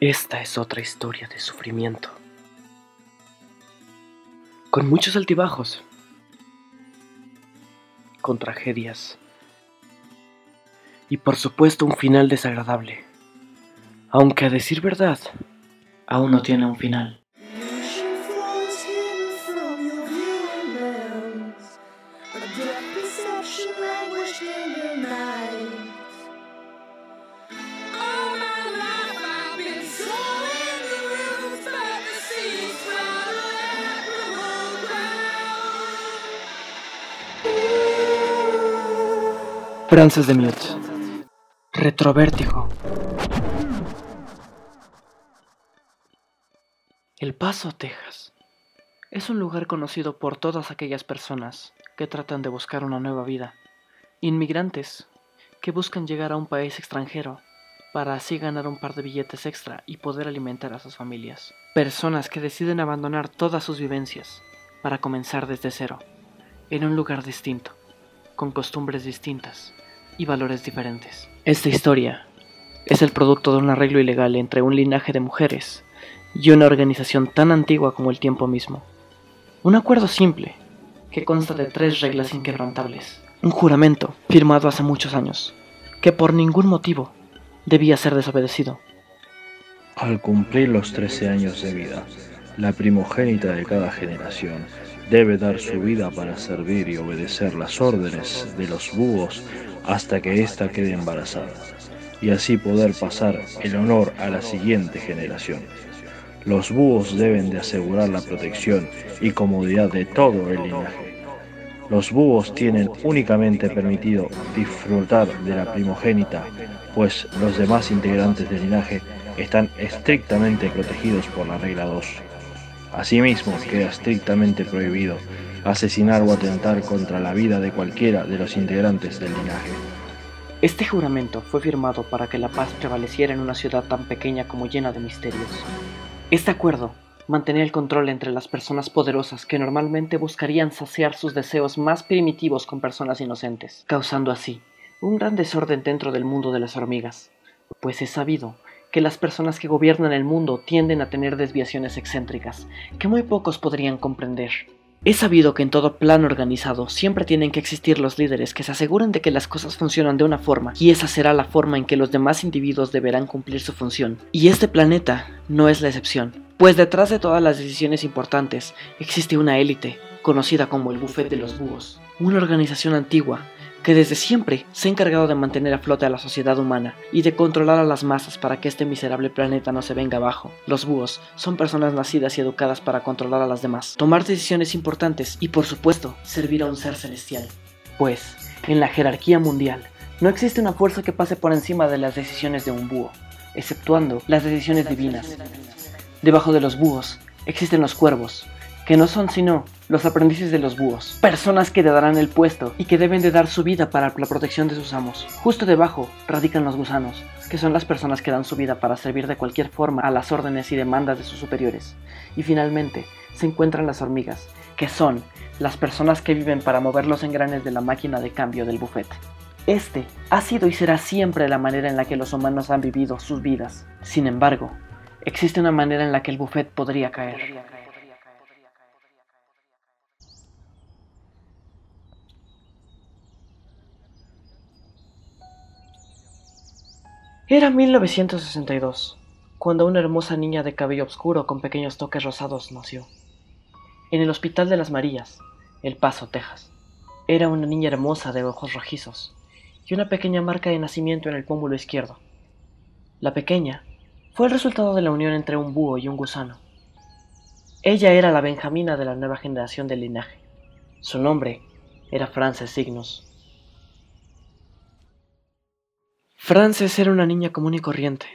Esta es otra historia de sufrimiento. Con muchos altibajos. Con tragedias. Y por supuesto un final desagradable. Aunque a decir verdad, aún no tiene un final. Frances de Mute. Retrovértigo. El Paso, Texas. Es un lugar conocido por todas aquellas personas que tratan de buscar una nueva vida. Inmigrantes que buscan llegar a un país extranjero para así ganar un par de billetes extra y poder alimentar a sus familias. Personas que deciden abandonar todas sus vivencias para comenzar desde cero, en un lugar distinto, con costumbres distintas y valores diferentes. Esta historia es el producto de un arreglo ilegal entre un linaje de mujeres y una organización tan antigua como el tiempo mismo. Un acuerdo simple que consta de tres reglas inquebrantables. Un juramento firmado hace muchos años, que por ningún motivo debía ser desobedecido. Al cumplir los 13 años de vida, la primogénita de cada generación debe dar su vida para servir y obedecer las órdenes de los búhos hasta que ésta quede embarazada, y así poder pasar el honor a la siguiente generación. Los búhos deben de asegurar la protección y comodidad de todo el linaje. Los búhos tienen únicamente permitido disfrutar de la primogénita, pues los demás integrantes del linaje están estrictamente protegidos por la regla 2. Asimismo, queda estrictamente prohibido asesinar o atentar contra la vida de cualquiera de los integrantes del linaje. Este juramento fue firmado para que la paz prevaleciera en una ciudad tan pequeña como llena de misterios. Este acuerdo mantenía el control entre las personas poderosas que normalmente buscarían saciar sus deseos más primitivos con personas inocentes, causando así un gran desorden dentro del mundo de las hormigas, pues es sabido que las personas que gobiernan el mundo tienden a tener desviaciones excéntricas que muy pocos podrían comprender. Es sabido que en todo plan organizado siempre tienen que existir los líderes que se aseguren de que las cosas funcionan de una forma y esa será la forma en que los demás individuos deberán cumplir su función. Y este planeta no es la excepción, pues detrás de todas las decisiones importantes existe una élite, conocida como el Buffet de los Búhos, una organización antigua que desde siempre se ha encargado de mantener a flote a la sociedad humana y de controlar a las masas para que este miserable planeta no se venga abajo. Los búhos son personas nacidas y educadas para controlar a las demás, tomar decisiones importantes y por supuesto servir a un ser celestial. Pues, en la jerarquía mundial, no existe una fuerza que pase por encima de las decisiones de un búho, exceptuando las decisiones divinas. Debajo de los búhos existen los cuervos, que no son sino los aprendices de los búhos, personas que le darán el puesto y que deben de dar su vida para la protección de sus amos. Justo debajo radican los gusanos, que son las personas que dan su vida para servir de cualquier forma a las órdenes y demandas de sus superiores. Y finalmente se encuentran las hormigas, que son las personas que viven para mover los engranes de la máquina de cambio del buffet. Este ha sido y será siempre la manera en la que los humanos han vivido sus vidas. Sin embargo, existe una manera en la que el buffet podría caer. Era 1962, cuando una hermosa niña de cabello oscuro con pequeños toques rosados nació. En el Hospital de las Marías, El Paso, Texas. Era una niña hermosa de ojos rojizos y una pequeña marca de nacimiento en el pómulo izquierdo. La pequeña fue el resultado de la unión entre un búho y un gusano. Ella era la Benjamina de la nueva generación del linaje. Su nombre era Frances Cygnus. Frances era una niña común y corriente.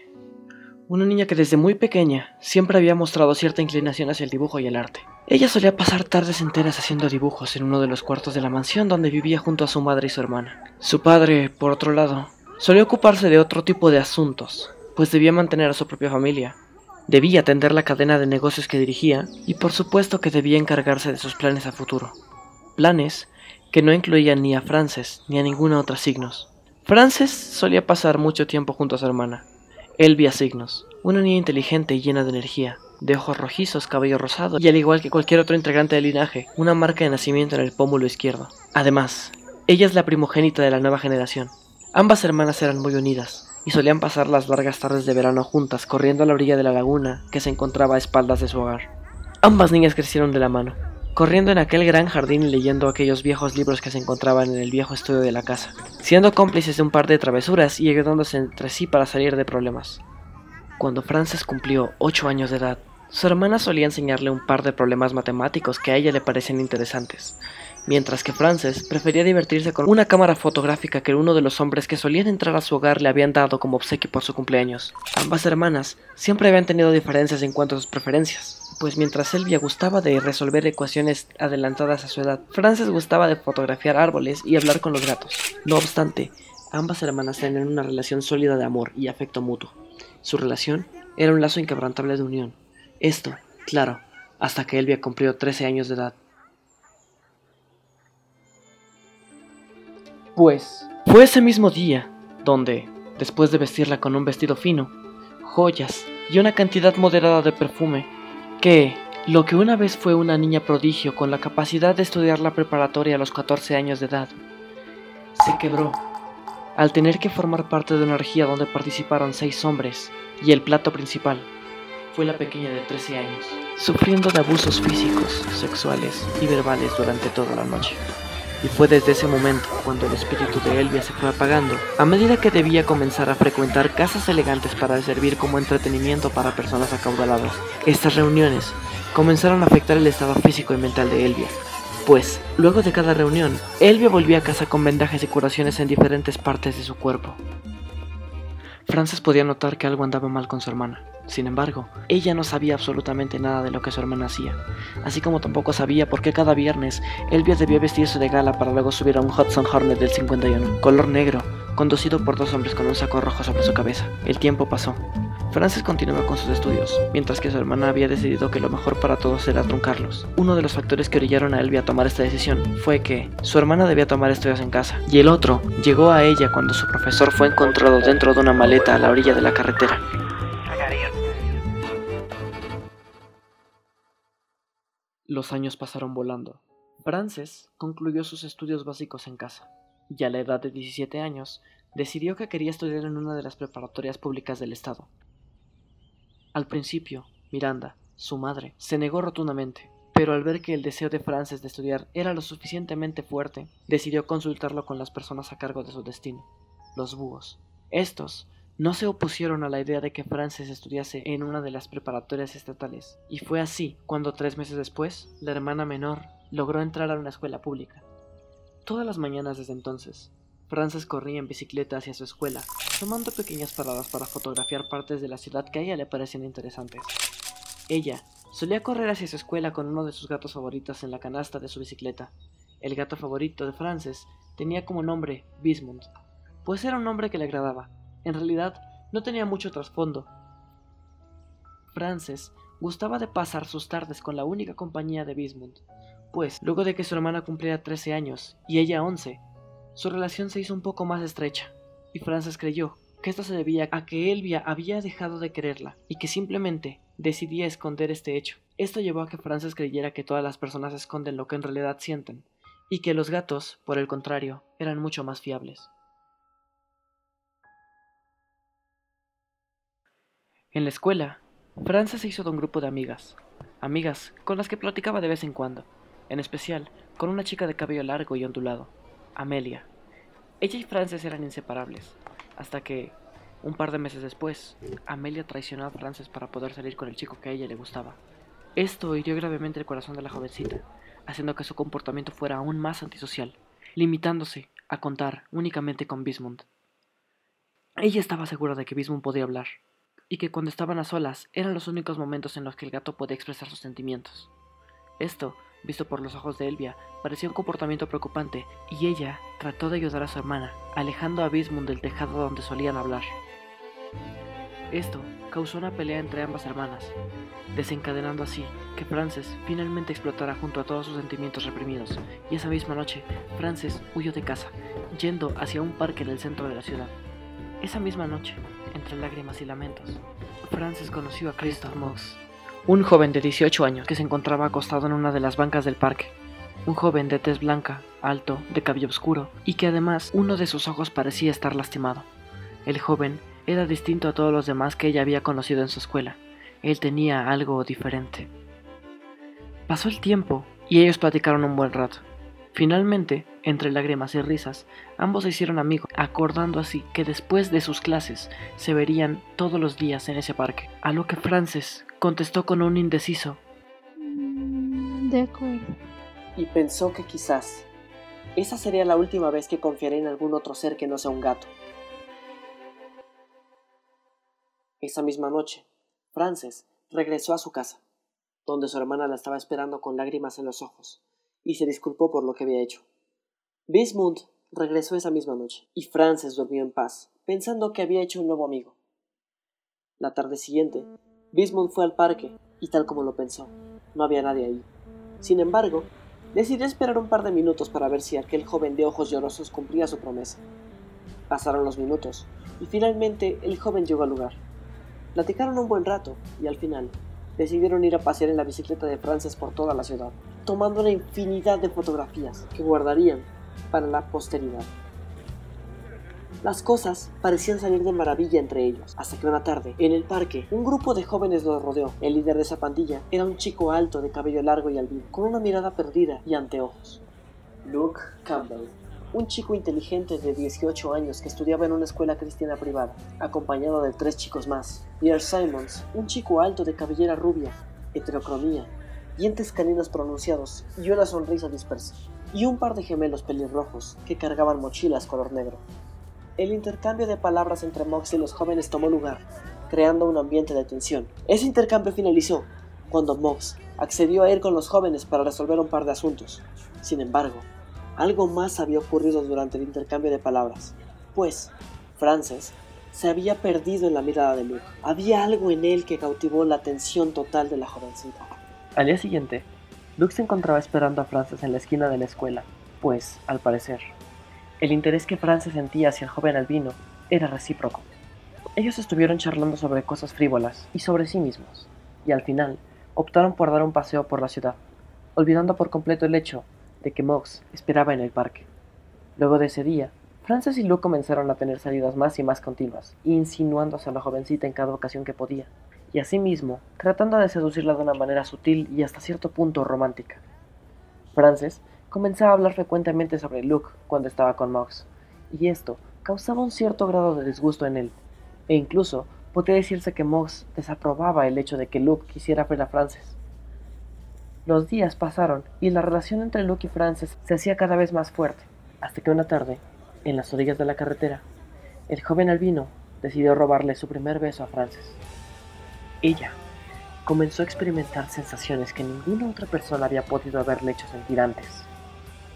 Una niña que desde muy pequeña siempre había mostrado cierta inclinación hacia el dibujo y el arte. Ella solía pasar tardes enteras haciendo dibujos en uno de los cuartos de la mansión donde vivía junto a su madre y su hermana. Su padre, por otro lado, solía ocuparse de otro tipo de asuntos, pues debía mantener a su propia familia. Debía atender la cadena de negocios que dirigía y por supuesto que debía encargarse de sus planes a futuro. Planes que no incluían ni a Frances ni a ninguna otra signos. Frances solía pasar mucho tiempo junto a su hermana. Elvia Signos, una niña inteligente y llena de energía, de ojos rojizos, cabello rosado y al igual que cualquier otro integrante del linaje, una marca de nacimiento en el pómulo izquierdo. Además, ella es la primogénita de la nueva generación. Ambas hermanas eran muy unidas y solían pasar las largas tardes de verano juntas corriendo a la orilla de la laguna que se encontraba a espaldas de su hogar. Ambas niñas crecieron de la mano, corriendo en aquel gran jardín y leyendo aquellos viejos libros que se encontraban en el viejo estudio de la casa, siendo cómplices de un par de travesuras y ayudándose entre sí para salir de problemas. Cuando Frances cumplió 8 años de edad, su hermana solía enseñarle un par de problemas matemáticos que a ella le parecían interesantes, mientras que Frances prefería divertirse con una cámara fotográfica que uno de los hombres que solían entrar a su hogar le habían dado como obsequio por su cumpleaños. Ambas hermanas siempre habían tenido diferencias en cuanto a sus preferencias, pues mientras Elvia gustaba de resolver ecuaciones adelantadas a su edad, Frances gustaba de fotografiar árboles y hablar con los gatos. No obstante, ambas hermanas tenían una relación sólida de amor y afecto mutuo. Su relación era un lazo inquebrantable de unión. Esto, claro, hasta que Elvia cumplió 13 años de edad. Pues, fue ese mismo día donde, después de vestirla con un vestido fino, joyas y una cantidad moderada de perfume, que, lo que una vez fue una niña prodigio con la capacidad de estudiar la preparatoria a los 14 años de edad, se quebró al tener que formar parte de una orgía donde participaron seis hombres y el plato principal fue la pequeña de 13 años, sufriendo de abusos físicos, sexuales y verbales durante toda la noche y fue desde ese momento cuando el espíritu de Elvia se fue apagando, a medida que debía comenzar a frecuentar casas elegantes para servir como entretenimiento para personas acaudaladas. Estas reuniones comenzaron a afectar el estado físico y mental de Elvia, pues, luego de cada reunión, Elvia volvía a casa con vendajes y curaciones en diferentes partes de su cuerpo. Frances podía notar que algo andaba mal con su hermana. Sin embargo, ella no sabía absolutamente nada de lo que su hermana hacía, así como tampoco sabía por qué cada viernes Elvia debía vestirse de gala para luego subir a un Hudson Hornet del 51, color negro, conducido por dos hombres con un saco rojo sobre su cabeza. El tiempo pasó, Frances continuó con sus estudios, mientras que su hermana había decidido que lo mejor para todos era truncarlos. Uno de los factores que orillaron a Elvia a tomar esta decisión fue que su hermana debía tomar estudios en casa, y el otro llegó a ella cuando su profesor fue encontrado dentro de una maleta a la orilla de la carretera. Los años pasaron volando. Frances concluyó sus estudios básicos en casa, y a la edad de 17 años decidió que quería estudiar en una de las preparatorias públicas del estado. Al principio, Miranda, su madre, se negó rotundamente, pero al ver que el deseo de Frances de estudiar era lo suficientemente fuerte, decidió consultarlo con las personas a cargo de su destino, los búhos. Estos no se opusieron a la idea de que Frances estudiase en una de las preparatorias estatales, y fue así cuando tres meses después, la hermana menor logró entrar a una escuela pública. Todas las mañanas desde entonces, Frances corría en bicicleta hacia su escuela, tomando pequeñas paradas para fotografiar partes de la ciudad que a ella le parecían interesantes. Ella solía correr hacia su escuela con uno de sus gatos favoritos en la canasta de su bicicleta. El gato favorito de Frances tenía como nombre Bismund, pues era un nombre que le agradaba. En realidad, no tenía mucho trasfondo. Frances gustaba de pasar sus tardes con la única compañía de Bismund, pues luego de que su hermana cumpliera 13 años y ella 11, su relación se hizo un poco más estrecha, y Frances creyó que esto se debía a que Elvia había dejado de quererla y que simplemente decidía esconder este hecho. Esto llevó a que Frances creyera que todas las personas esconden lo que en realidad sienten, y que los gatos, por el contrario, eran mucho más fiables. En la escuela, Frances se hizo de un grupo de amigas, amigas con las que platicaba de vez en cuando, en especial con una chica de cabello largo y ondulado, Amelia. Ella y Frances eran inseparables, hasta que, un par de meses después, Amelia traicionó a Frances para poder salir con el chico que a ella le gustaba. Esto hirió gravemente el corazón de la jovencita, haciendo que su comportamiento fuera aún más antisocial, limitándose a contar únicamente con Bismund. Ella estaba segura de que Bismund podía hablar, y que cuando estaban a solas eran los únicos momentos en los que el gato podía expresar sus sentimientos. Esto visto por los ojos de Elvia, parecía un comportamiento preocupante, y ella trató de ayudar a su hermana, alejando a Bismund del tejado donde solían hablar. Esto causó una pelea entre ambas hermanas, desencadenando así que Frances finalmente explotara junto a todos sus sentimientos reprimidos, y esa misma noche Frances huyó de casa, yendo hacia un parque en el centro de la ciudad. Esa misma noche, entre lágrimas y lamentos, Frances conoció a Christoph Mox, un joven de 18 años que se encontraba acostado en una de las bancas del parque. Un joven de tez blanca, alto, de cabello oscuro, y que además uno de sus ojos parecía estar lastimado. El joven era distinto a todos los demás que ella había conocido en su escuela. Él tenía algo diferente. Pasó el tiempo y ellos platicaron un buen rato. Finalmente, entre lágrimas y risas, ambos se hicieron amigos, acordando así que después de sus clases se verían todos los días en ese parque, a lo que Frances contestó con un indeciso. Mm, de acuerdo. Y pensó que quizás esa sería la última vez que confiaría en algún otro ser que no sea un gato. Esa misma noche, Frances regresó a su casa, donde su hermana la estaba esperando con lágrimas en los ojos, y se disculpó por lo que había hecho. Bismund regresó esa misma noche, y Frances durmió en paz, pensando que había hecho un nuevo amigo. La tarde siguiente, Bismund fue al parque, y tal como lo pensó, no había nadie ahí. Sin embargo, decidió esperar un par de minutos para ver si aquel joven de ojos llorosos cumplía su promesa. Pasaron los minutos, y finalmente el joven llegó al lugar. Platicaron un buen rato, y al final, decidieron ir a pasear en la bicicleta de Frances por toda la ciudad, tomando una infinidad de fotografías que guardarían para la posteridad. Las cosas parecían salir de maravilla entre ellos, hasta que una tarde, en el parque, un grupo de jóvenes los rodeó. El líder de esa pandilla era un chico alto de cabello largo y albino, con una mirada perdida y anteojos. Luke Campbell, un chico inteligente de 18 años que estudiaba en una escuela cristiana privada, acompañado de tres chicos más. Pierre Simons, un chico alto de cabellera rubia, heterocromía, dientes caninos pronunciados y una sonrisa dispersa, y un par de gemelos pelirrojos que cargaban mochilas color negro. El intercambio de palabras entre Mox y los jóvenes tomó lugar, creando un ambiente de tensión. Ese intercambio finalizó cuando Mox accedió a ir con los jóvenes para resolver un par de asuntos. Sin embargo, algo más había ocurrido durante el intercambio de palabras, pues Frances se había perdido en la mirada de Luke. Había algo en él que cautivó la atención total de la jovencita. Al día siguiente, Luke se encontraba esperando a Frances en la esquina de la escuela, pues, al parecer, el interés que Frances sentía hacia el joven albino era recíproco. Ellos estuvieron charlando sobre cosas frívolas y sobre sí mismos, y al final optaron por dar un paseo por la ciudad, olvidando por completo el hecho de que Mox esperaba en el parque. Luego de ese día, Frances y Luke comenzaron a tener salidas más y más continuas, insinuándose a la jovencita en cada ocasión que podía, y asimismo tratando de seducirla de una manera sutil y hasta cierto punto romántica. Frances comenzaba a hablar frecuentemente sobre Luke cuando estaba con Mox, y esto causaba un cierto grado de disgusto en él, e incluso podría decirse que Mox desaprobaba el hecho de que Luke quisiera ver a Frances. Los días pasaron y la relación entre Luke y Frances se hacía cada vez más fuerte, hasta que una tarde, en las orillas de la carretera, el joven albino decidió robarle su primer beso a Frances. Ella comenzó a experimentar sensaciones que ninguna otra persona había podido haberle hecho sentir antes.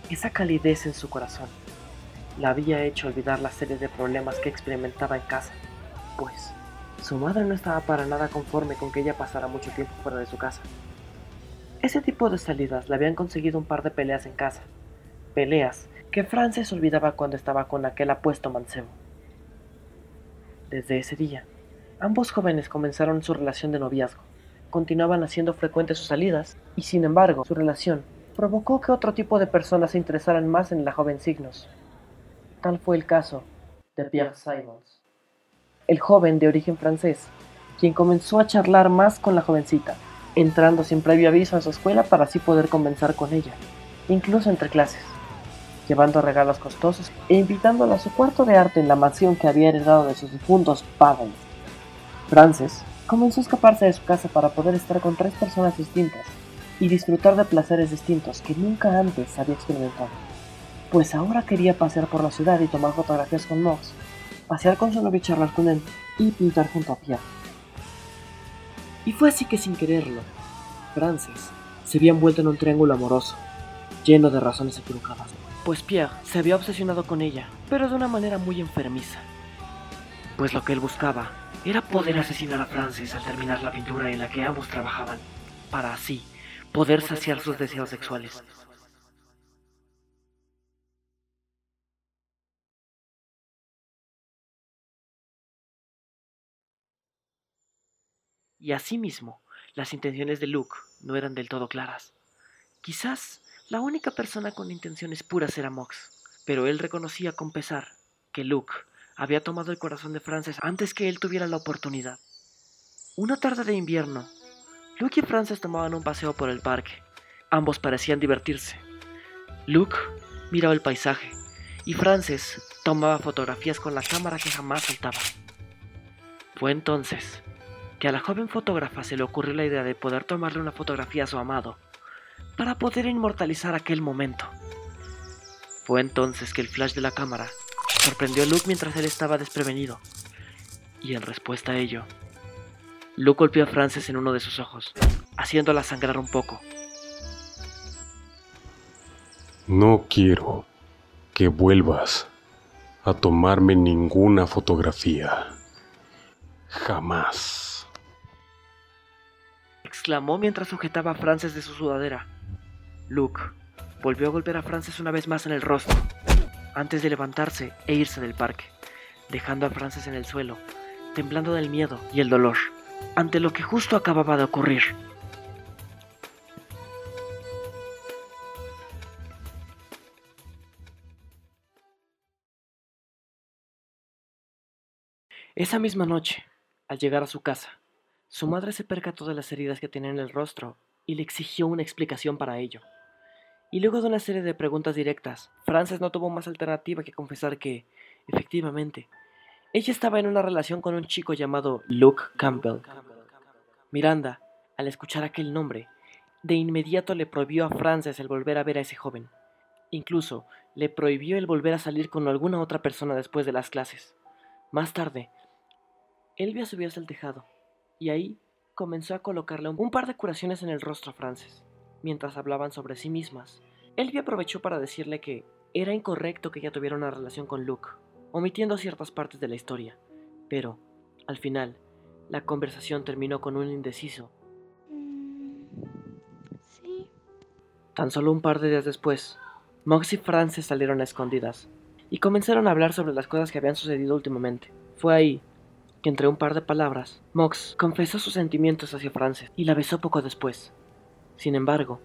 Esa calidez en su corazón la había hecho olvidar la serie de problemas que experimentaba en casa, pues su madre no estaba para nada conforme con que ella pasara mucho tiempo fuera de su casa. Ese tipo de salidas le habían conseguido un par de peleas en casa, peleas que Frances olvidaba cuando estaba con aquel apuesto mancebo. Desde ese día, ambos jóvenes comenzaron su relación de noviazgo, continuaban haciendo frecuentes sus salidas, y sin embargo, su relación provocó que otro tipo de personas se interesaran más en la joven Signos. Tal fue el caso de Pierre Simons, el joven de origen francés, quien comenzó a charlar más con la jovencita, entrando sin previo aviso a su escuela para así poder conversar con ella, incluso entre clases, llevando regalos costosos e invitándola a su cuarto de arte en la mansión que había heredado de sus difuntos padres. Frances comenzó a escaparse de su casa para poder estar con tres personas distintas y disfrutar de placeres distintos que nunca antes había experimentado. Pues ahora quería pasear por la ciudad y tomar fotografías con Mox, pasear con su novio y charlar con él y pintar junto a Pierre. Y fue así que sin quererlo, Frances se había envuelto en un triángulo amoroso, lleno de razones equivocadas. Pues Pierre se había obsesionado con ella, pero de una manera muy enfermiza. Pues lo que él buscaba era poder asesinar a Frances al terminar la pintura en la que ambos trabajaban, para así poder saciar sus deseos sexuales. Y asimismo, las intenciones de Luke no eran del todo claras. Quizás la única persona con intenciones puras era Mox, pero él reconocía con pesar que Luke había tomado el corazón de Frances antes que él tuviera la oportunidad. Una tarde de invierno, Luke y Frances tomaban un paseo por el parque. Ambos parecían divertirse. Luke miraba el paisaje y Frances tomaba fotografías con la cámara que jamás saltaba. Fue entonces que a la joven fotógrafa se le ocurrió la idea de poder tomarle una fotografía a su amado para poder inmortalizar aquel momento. Fue entonces que el flash de la cámara sorprendió a Luke mientras él estaba desprevenido. Y en respuesta a ello, Luke golpeó a Frances en uno de sus ojos, haciéndola sangrar un poco. No quiero que vuelvas a tomarme ninguna fotografía. Jamás. Exclamó mientras sujetaba a Frances de su sudadera. Luke volvió a golpear a Frances una vez más en el rostro, antes de levantarse e irse del parque, dejando a Frances en el suelo, temblando del miedo y el dolor, ante lo que justo acababa de ocurrir. Esa misma noche, al llegar a su casa, su madre se percató de las heridas que tenía en el rostro y le exigió una explicación para ello. Y luego de una serie de preguntas directas, Frances no tuvo más alternativa que confesar que, efectivamente, ella estaba en una relación con un chico llamado Luke Campbell. Miranda, al escuchar aquel nombre, de inmediato le prohibió a Frances el volver a ver a ese joven. Incluso le prohibió el volver a salir con alguna otra persona después de las clases. Más tarde, Elvia subió hasta el tejado, y ahí comenzó a colocarle un par de curaciones en el rostro a Frances. Mientras hablaban sobre sí mismas, Elvia aprovechó para decirle que era incorrecto que ella tuviera una relación con Luke, omitiendo ciertas partes de la historia, pero, al final, la conversación terminó con un indeciso. Mm, sí. Tan solo un par de días después, Mox y Frances salieron a escondidas y comenzaron a hablar sobre las cosas que habían sucedido últimamente. Fue ahí que entre un par de palabras, Mox confesó sus sentimientos hacia Frances y la besó poco después. Sin embargo,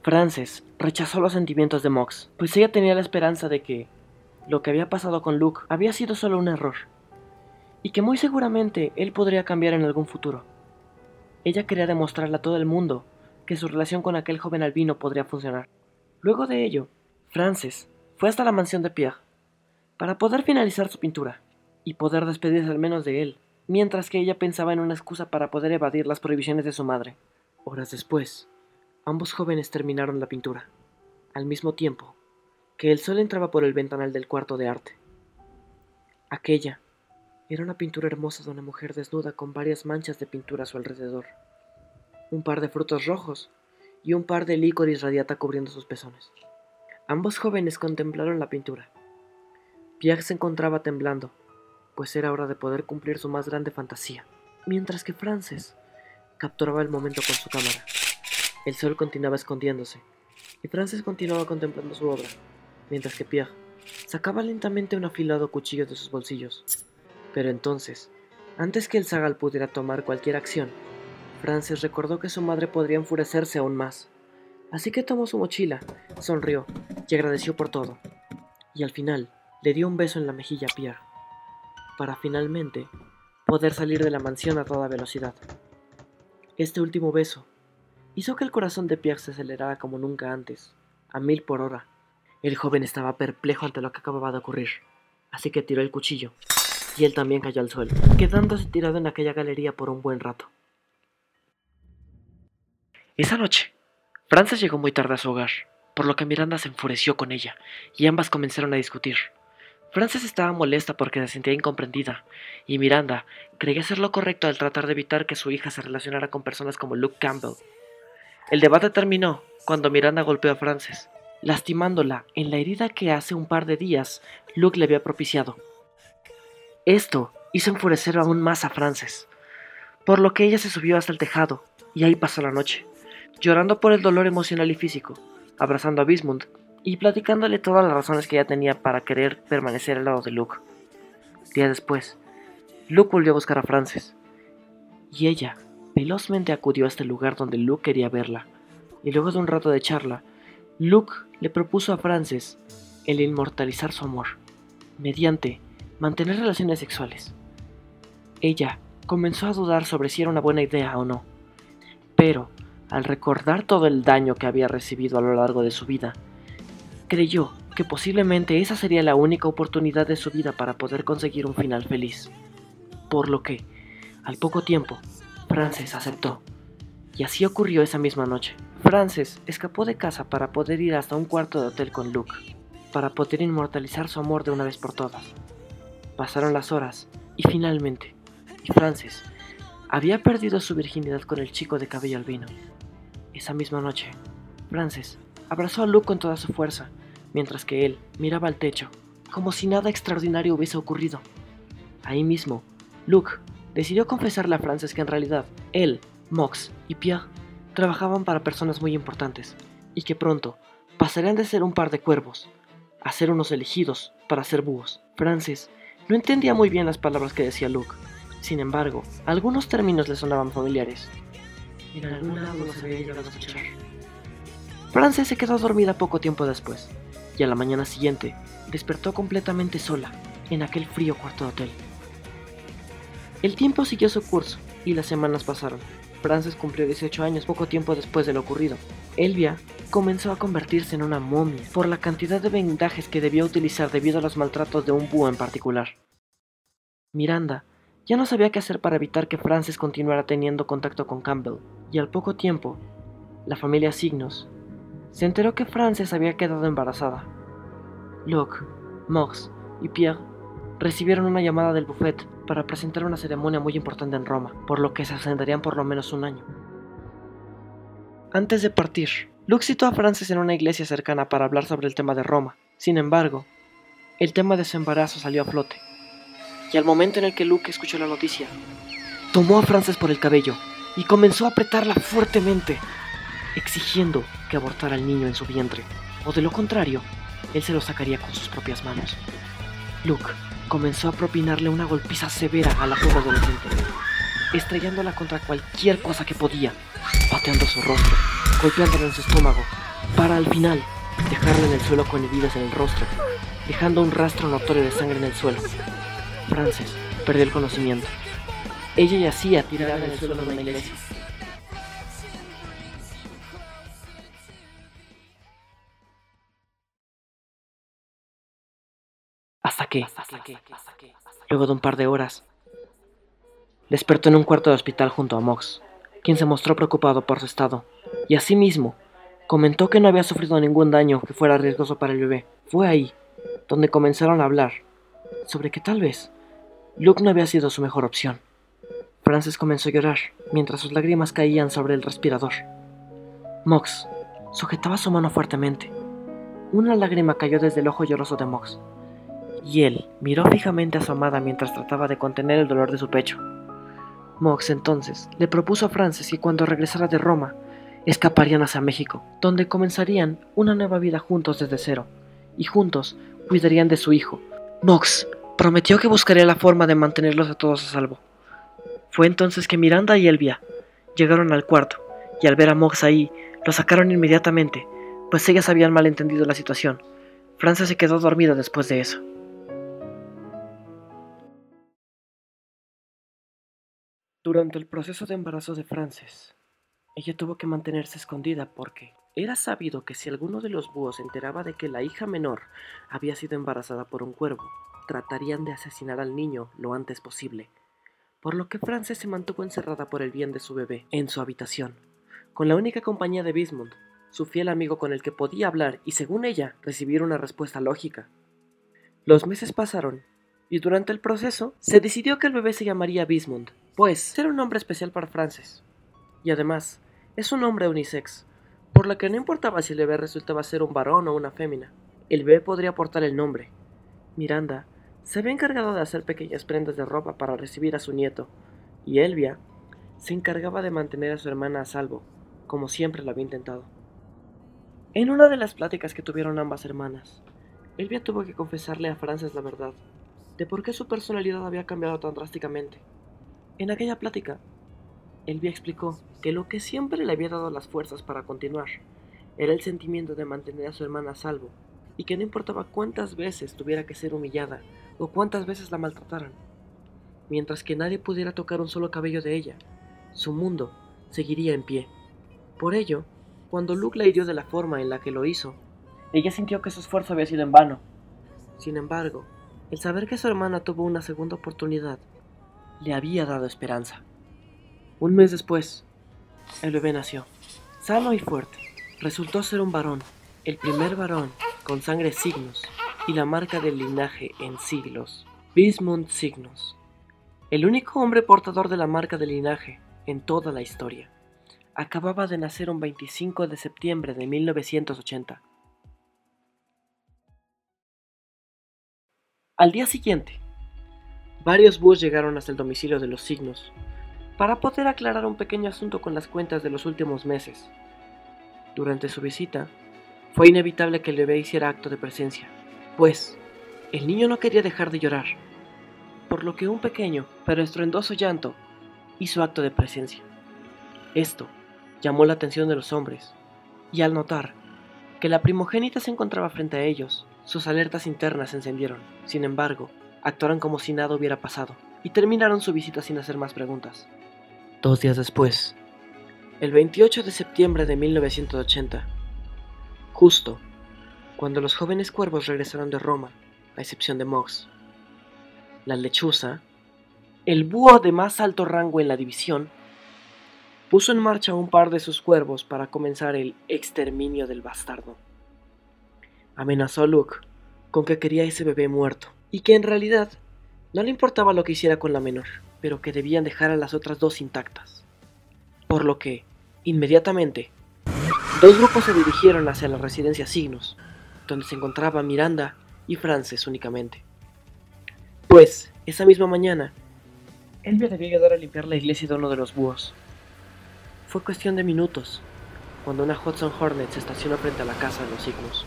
Frances rechazó los sentimientos de Mox, pues ella tenía la esperanza de que lo que había pasado con Luke había sido solo un error, y que muy seguramente él podría cambiar en algún futuro. Ella quería demostrarle a todo el mundo que su relación con aquel joven albino podría funcionar. Luego de ello, Frances fue hasta la mansión de Pierre para poder finalizar su pintura y poder despedirse al menos de él, mientras que ella pensaba en una excusa para poder evadir las prohibiciones de su madre. Horas después, ambos jóvenes terminaron la pintura, al mismo tiempo que el sol entraba por el ventanal del cuarto de arte. Aquella era una pintura hermosa de una mujer desnuda con varias manchas de pintura a su alrededor, un par de frutos rojos y un par de licores radiata cubriendo sus pezones. Ambos jóvenes contemplaron la pintura. Pierre se encontraba temblando, pues era hora de poder cumplir su más grande fantasía, mientras que Frances capturaba el momento con su cámara. El sol continuaba escondiéndose, y Frances continuaba contemplando su obra, mientras que Pierre sacaba lentamente un afilado cuchillo de sus bolsillos. Pero entonces, antes que el zagal pudiera tomar cualquier acción, Frances recordó que su madre podría enfurecerse aún más. Así que tomó su mochila, sonrió y agradeció por todo. Y al final, le dio un beso en la mejilla a Pierre, para finalmente poder salir de la mansión a toda velocidad. Este último beso hizo que el corazón de Pierre se acelerara como nunca antes, a mil por hora. El joven estaba perplejo ante lo que acababa de ocurrir, así que tiró el cuchillo, y él también cayó al suelo, quedándose tirado en aquella galería por un buen rato. Esa noche, Frances llegó muy tarde a su hogar, por lo que Miranda se enfureció con ella, y ambas comenzaron a discutir. Frances estaba molesta porque se sentía incomprendida, y Miranda creía hacer lo correcto al tratar de evitar que su hija se relacionara con personas como Luke Campbell. El debate terminó cuando Miranda golpeó a Frances, lastimándola en la herida que hace un par de días Luke le había propiciado. Esto hizo enfurecer aún más a Frances, por lo que ella se subió hasta el tejado y ahí pasó la noche, llorando por el dolor emocional y físico, abrazando a Bismund y platicándole todas las razones que ella tenía para querer permanecer al lado de Luke. Días después, Luke volvió a buscar a Frances, y ella velozmente acudió a este lugar donde Luke quería verla, y luego de un rato de charla, Luke le propuso a Frances el inmortalizar su amor, mediante mantener relaciones sexuales. Ella comenzó a dudar sobre si era una buena idea o no, pero al recordar todo el daño que había recibido a lo largo de su vida, creyó que posiblemente esa sería la única oportunidad de su vida para poder conseguir un final feliz. Por lo que, al poco tiempo, Frances aceptó. Y así ocurrió esa misma noche. Frances escapó de casa para poder ir hasta un cuarto de hotel con Luke, para poder inmortalizar su amor de una vez por todas. Pasaron las horas y finalmente, y Frances había perdido su virginidad con el chico de cabello albino. Esa misma noche, Frances abrazó a Luke con toda su fuerza, mientras que él miraba al techo, como si nada extraordinario hubiese ocurrido. Ahí mismo, Luke decidió confesarle a Frances que en realidad él, Mox y Pierre trabajaban para personas muy importantes y que pronto pasarían de ser un par de cuervos a ser unos elegidos para ser búhos. Frances no entendía muy bien las palabras que decía Luke. Sin embargo, algunos términos le sonaban familiares. En algún lado los había llegado a escuchar. Frances se quedó dormida poco tiempo después, y a la mañana siguiente despertó completamente sola en aquel frío cuarto de hotel. El tiempo siguió su curso y las semanas pasaron. Frances cumplió 18 años poco tiempo después de lo ocurrido. Elvia comenzó a convertirse en una momia por la cantidad de vendajes que debía utilizar debido a los maltratos de un búho en particular. Miranda ya no sabía qué hacer para evitar que Frances continuara teniendo contacto con Campbell, y al poco tiempo, la familia Signos se enteró que Frances había quedado embarazada. Luke, Mox y Pierre recibieron una llamada del buffet para presentar una ceremonia muy importante en Roma, por lo que se ascenderían por lo menos un año. Antes de partir, Luke citó a Frances en una iglesia cercana para hablar sobre el tema de Roma. Sin embargo, el tema de su embarazo salió a flote. Y al momento en el que Luke escuchó la noticia, tomó a Frances por el cabello y comenzó a apretarla fuertemente, exigiendo que abortara al niño en su vientre, o de lo contrario, él se lo sacaría con sus propias manos. Luke comenzó a propinarle una golpiza severa a la pobre adolescente, estrellándola contra cualquier cosa que podía, pateando su rostro, golpeándola en su estómago, para al final dejarla en el suelo con heridas en el rostro, dejando un rastro notorio de sangre en el suelo. Frances perdió el conocimiento. Ella yacía tirada en el suelo de una iglesia. Luego de un par de horas, despertó en un cuarto de hospital junto a Mox, quien se mostró preocupado por su estado, y asimismo comentó que no había sufrido ningún daño que fuera riesgoso para el bebé. Fue ahí donde comenzaron a hablar sobre que tal vez Luke no había sido su mejor opción. Frances comenzó a llorar mientras sus lágrimas caían sobre el respirador. Mox sujetaba su mano fuertemente. Una lágrima cayó desde el ojo lloroso de Mox, y él miró fijamente a su amada mientras trataba de contener el dolor de su pecho. Mox entonces le propuso a Frances que cuando regresara de Roma, escaparían hacia México, donde comenzarían una nueva vida juntos desde cero, y juntos cuidarían de su hijo. Mox prometió que buscaría la forma de mantenerlos a todos a salvo. Fue entonces que Miranda y Elvia llegaron al cuarto, y al ver a Mox ahí, lo sacaron inmediatamente, pues ellas habían malentendido la situación. Frances se quedó dormida después de eso. Durante el proceso de embarazo de Frances, ella tuvo que mantenerse escondida porque era sabido que si alguno de los búhos se enteraba de que la hija menor había sido embarazada por un cuervo, tratarían de asesinar al niño lo antes posible, por lo que Frances se mantuvo encerrada por el bien de su bebé en su habitación, con la única compañía de Bismund, su fiel amigo con el que podía hablar y según ella recibir una respuesta lógica. Los meses pasaron y durante el proceso se decidió que el bebé se llamaría Bismund, pues era un nombre especial para Frances. Y además, es un nombre unisex, por lo que no importaba si el bebé resultaba ser un varón o una fémina, el bebé podría portar el nombre. Miranda se había encargado de hacer pequeñas prendas de ropa para recibir a su nieto, y Elvia se encargaba de mantener a su hermana a salvo, como siempre lo había intentado. En una de las pláticas que tuvieron ambas hermanas, Elvia tuvo que confesarle a Frances la verdad, de por qué su personalidad había cambiado tan drásticamente. En aquella plática, Elvia explicó que lo que siempre le había dado las fuerzas para continuar era el sentimiento de mantener a su hermana a salvo y que no importaba cuántas veces tuviera que ser humillada o cuántas veces la maltrataran. Mientras que nadie pudiera tocar un solo cabello de ella, su mundo seguiría en pie. Por ello, cuando Luke la hirió de la forma en la que lo hizo, ella sintió que su esfuerzo había sido en vano. Sin embargo, el saber que su hermana tuvo una segunda oportunidad le había dado esperanza. Un mes después, el bebé nació, sano y fuerte. Resultó ser un varón, el primer varón con sangre signos y la marca del linaje en siglos, Bismund Signos. El único hombre portador de la marca del linaje en toda la historia. Acababa de nacer un 25 de septiembre de 1980. Al día siguiente, varios búhos llegaron hasta el domicilio de los signos para poder aclarar un pequeño asunto con las cuentas de los últimos meses. Durante su visita, fue inevitable que el bebé hiciera acto de presencia, pues el niño no quería dejar de llorar, por lo que un pequeño pero estruendoso llanto hizo acto de presencia. Esto llamó la atención de los hombres, y al notar que la primogénita se encontraba frente a ellos, sus alertas internas se encendieron. Sin embargo, actuaron como si nada hubiera pasado y terminaron su visita sin hacer más preguntas. Dos días después, el 28 de septiembre de 1980, justo cuando los jóvenes cuervos regresaron de Roma, a excepción de Mox, la lechuza, el búho de más alto rango en la división, puso en marcha un par de sus cuervos para comenzar el exterminio del bastardo. Amenazó a Luke con que quería ese bebé muerto, y que en realidad no le importaba lo que hiciera con la menor pero que debían dejar a las otras dos intactas. Por lo que, inmediatamente, dos grupos se dirigieron hacia la residencia Signos, donde se encontraban Miranda y Frances únicamente. Pues, esa misma mañana, Elvia debía ayudar a limpiar la iglesia de uno de los búhos. Fue cuestión de minutos, cuando una Hudson Hornet se estacionó frente a la casa de los Signos,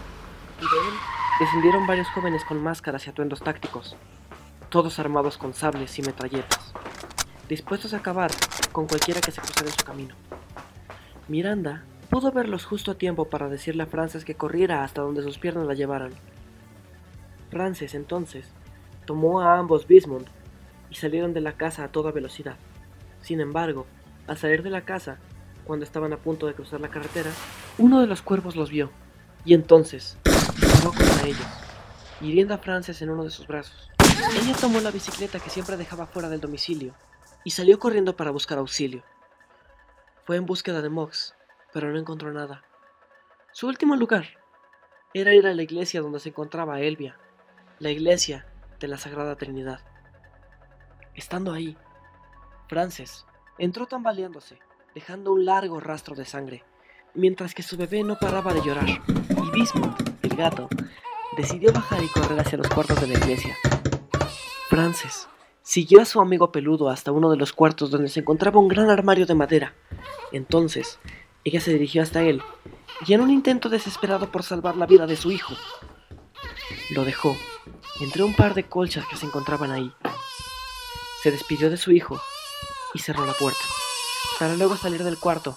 y de él descendieron varios jóvenes con máscaras y atuendos tácticos, todos armados con sables y metralletas, dispuestos a acabar con cualquiera que se cruzara en su camino. Miranda pudo verlos justo a tiempo para decirle a Frances que corriera hasta donde sus piernas la llevaran. Frances entonces tomó a ambos Bismund y salieron de la casa a toda velocidad. Sin embargo, al salir de la casa, cuando estaban a punto de cruzar la carretera, uno de los cuervos los vio y entonces disparó contra ellos, hiriendo a Frances en uno de sus brazos. Ella tomó la bicicleta que siempre dejaba fuera del domicilio y salió corriendo para buscar auxilio. Fue en búsqueda de Mox, pero no encontró nada. Su último lugar era ir a la iglesia donde se encontraba Elvia, la iglesia de la Sagrada Trinidad. Estando ahí, Frances entró tambaleándose, dejando un largo rastro de sangre, mientras que su bebé no paraba de llorar, y Bismuth, gato, decidió bajar y correr hacia los cuartos de la iglesia. Frances siguió a su amigo peludo hasta uno de los cuartos donde se encontraba un gran armario de madera. Entonces, ella se dirigió hasta él, y en un intento desesperado por salvar la vida de su hijo, lo dejó entre un par de colchas que se encontraban ahí. Se despidió de su hijo y cerró la puerta, para luego salir del cuarto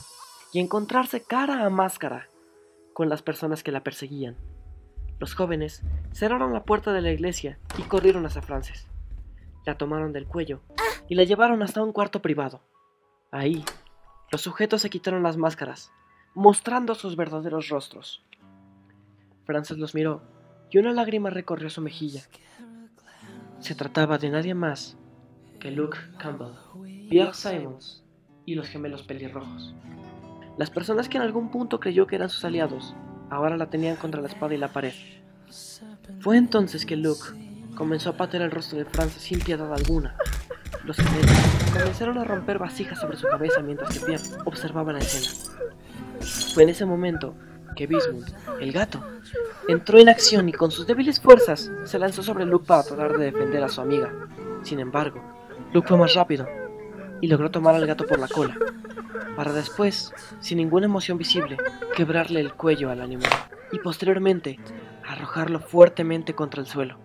y encontrarse cara a máscara con las personas que la perseguían. Los jóvenes cerraron la puerta de la iglesia y corrieron hacia Frances. La tomaron del cuello y la llevaron hasta un cuarto privado. Ahí, los sujetos se quitaron las máscaras, mostrando sus verdaderos rostros. Frances los miró y una lágrima recorrió su mejilla. Se trataba de nadie más que Luke Campbell, Pierre Simons y los gemelos pelirrojos. Las personas que en algún punto creyó que eran sus aliados, ahora la tenían contra la espada y la pared. Fue entonces que Luke comenzó a patear el rostro de Frances sin piedad alguna. Los gemelos comenzaron a romper vasijas sobre su cabeza mientras que Pierre observaba la escena. Fue en ese momento que Bismuth, el gato, entró en acción y con sus débiles fuerzas se lanzó sobre Luke para tratar de defender a su amiga. Sin embargo, Luke fue más rápido y logró tomar al gato por la cola, para después, sin ninguna emoción visible, quebrarle el cuello al animal y posteriormente arrojarlo fuertemente contra el suelo.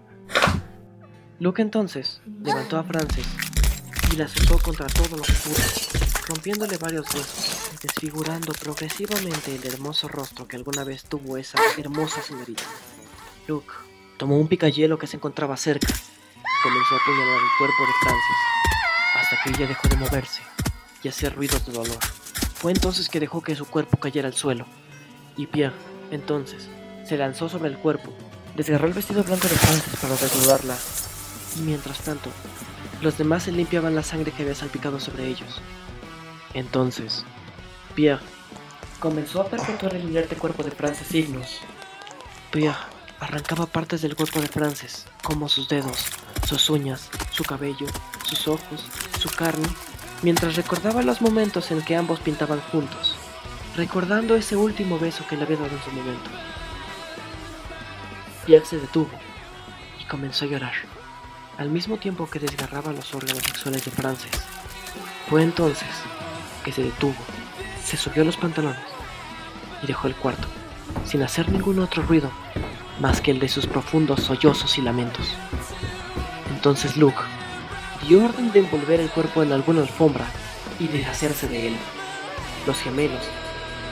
Luke entonces levantó a Frances y la azotó contra todo lo que rompiéndole varios huesos desfigurando progresivamente el hermoso rostro que alguna vez tuvo esa hermosa señorita. Luke tomó un picayelo que se encontraba cerca y comenzó a apuñalar el cuerpo de Frances hasta que ella dejó de moverse y hacer ruidos de dolor. Fue entonces que dejó que su cuerpo cayera al suelo y Pierre, entonces, se lanzó sobre el cuerpo, desgarró el vestido blanco de Frances para desnudarla y mientras tanto, los demás se limpiaban la sangre que había salpicado sobre ellos. Entonces, Pierre comenzó a perpetuar el inerte cuerpo de Frances signos. Pierre arrancaba partes del cuerpo de Frances, como sus dedos, sus uñas, su cabello, sus ojos, su carne, mientras recordaba los momentos en que ambos pintaban juntos, recordando ese último beso que le había dado en su momento. Pierre se detuvo y comenzó a llorar, al mismo tiempo que desgarraba los órganos sexuales de Frances. Fue entonces que se detuvo, se subió los pantalones y dejó el cuarto, sin hacer ningún otro ruido más que el de sus profundos sollozos y lamentos. Entonces Luke dio orden de envolver el cuerpo en alguna alfombra y deshacerse de él. Los gemelos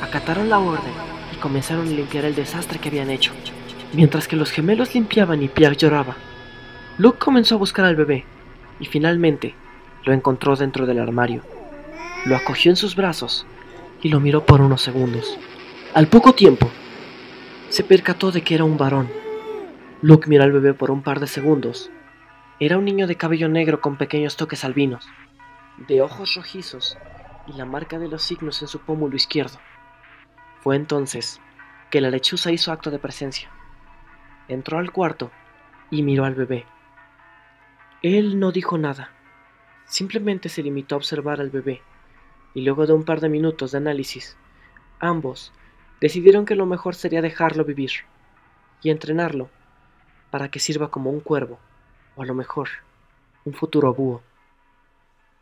acataron la orden y comenzaron a limpiar el desastre que habían hecho. Mientras que los gemelos limpiaban y Pierre lloraba, Luke comenzó a buscar al bebé y finalmente lo encontró dentro del armario. Lo acogió en sus brazos y lo miró por unos segundos. Al poco tiempo, se percató de que era un varón. Luke miró al bebé por un par de segundos. Era un niño de cabello negro con pequeños toques albinos, de ojos rojizos y la marca de los signos en su pómulo izquierdo. Fue entonces que la lechuza hizo acto de presencia. Entró al cuarto y miró al bebé. Él no dijo nada, simplemente se limitó a observar al bebé, y luego de un par de minutos de análisis, ambos decidieron que lo mejor sería dejarlo vivir y entrenarlo para que sirva como un cuervo, o a lo mejor un futuro búho.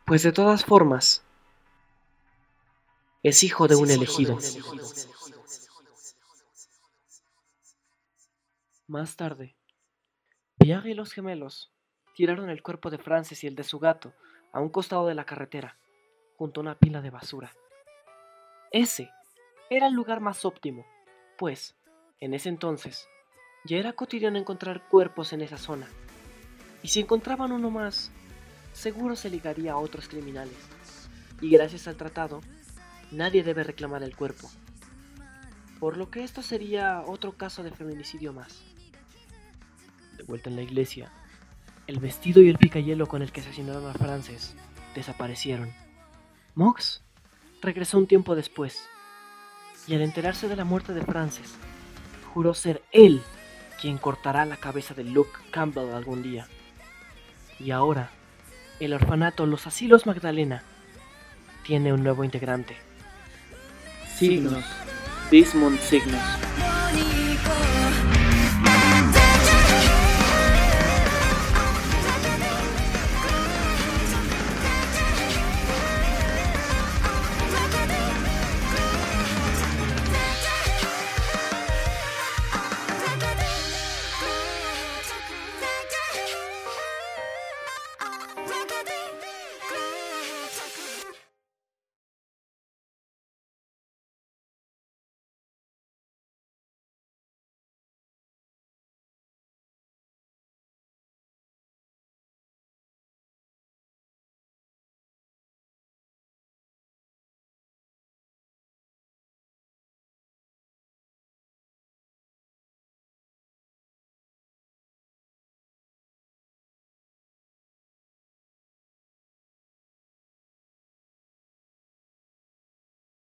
Pues de todas formas, es hijo de un elegido. Más tarde, Pierre y los gemelos tiraron el cuerpo de Frances y el de su gato a un costado de la carretera, junto a una pila de basura. Ese era el lugar más óptimo, pues, en ese entonces, ya era cotidiano encontrar cuerpos en esa zona, y si encontraban uno más, seguro se ligaría a otros criminales, y gracias al tratado, nadie debe reclamar el cuerpo, por lo que esto sería otro caso de feminicidio más. De vuelta en la iglesia, el vestido y el picayelo con el que asesinaron a Frances desaparecieron. Mox regresó un tiempo después, y al enterarse de la muerte de Frances, juró ser él quien cortará la cabeza de Luke Campbell algún día. Y ahora, el orfanato Los Asilos Magdalena tiene un nuevo integrante. Signos. Dismund Signos.